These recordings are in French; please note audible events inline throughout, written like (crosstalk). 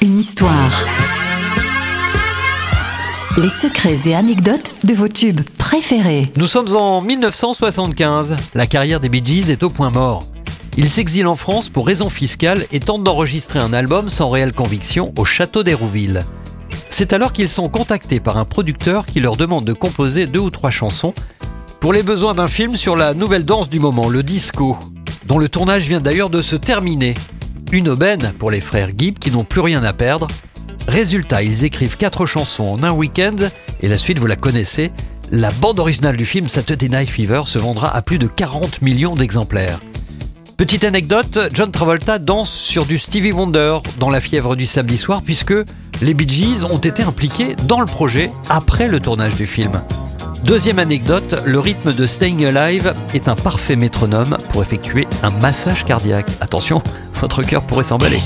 Une histoire. Les secrets et anecdotes de vos tubes préférés. Nous sommes en 1975. La carrière des Bee Gees est au point mort. Ils s'exilent en France pour raisons fiscales et tentent d'enregistrer un album sans réelle conviction au château d'Hérouville. C'est alors qu'ils sont contactés par un producteur qui leur demande de composer deux ou trois chansons pour les besoins d'un film sur la nouvelle danse du moment, le disco, dont le tournage vient d'ailleurs de se terminer. Une aubaine pour les frères Gibb qui n'ont plus rien à perdre. Résultat, ils écrivent quatre chansons en un week-end et la suite vous la connaissez. La bande originale du film Saturday Night Fever se vendra à plus de 40 millions d'exemplaires. Petite anecdote, John Travolta danse sur du Stevie Wonder dans La fièvre du samedi soir puisque les Bee Gees ont été impliqués dans le projet après le tournage du film. Deuxième anecdote, le rythme de Staying Alive est un parfait métronome pour effectuer un massage cardiaque. Attention, (laughs) votre cœur pourrait s'emballer.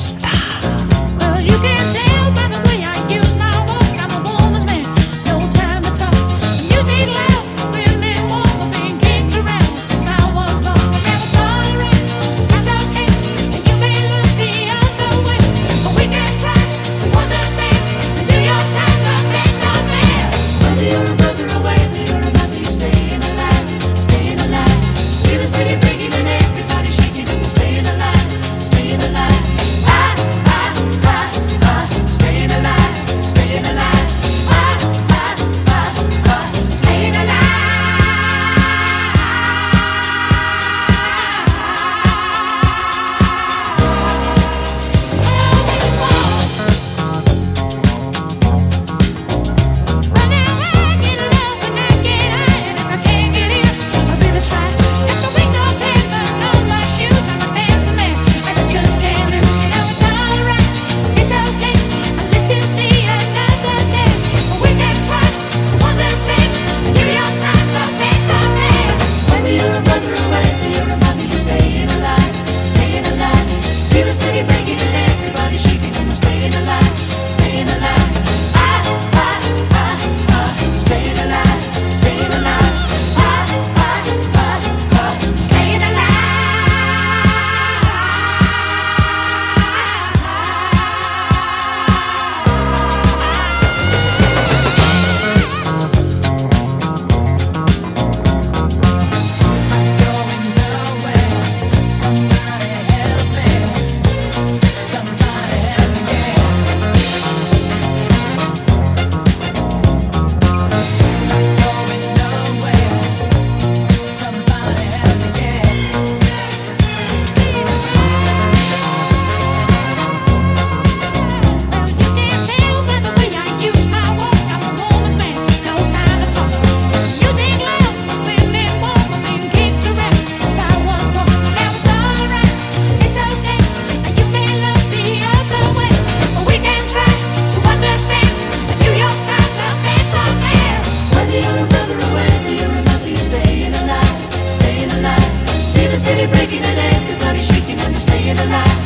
everybody shaking and they're staying alive.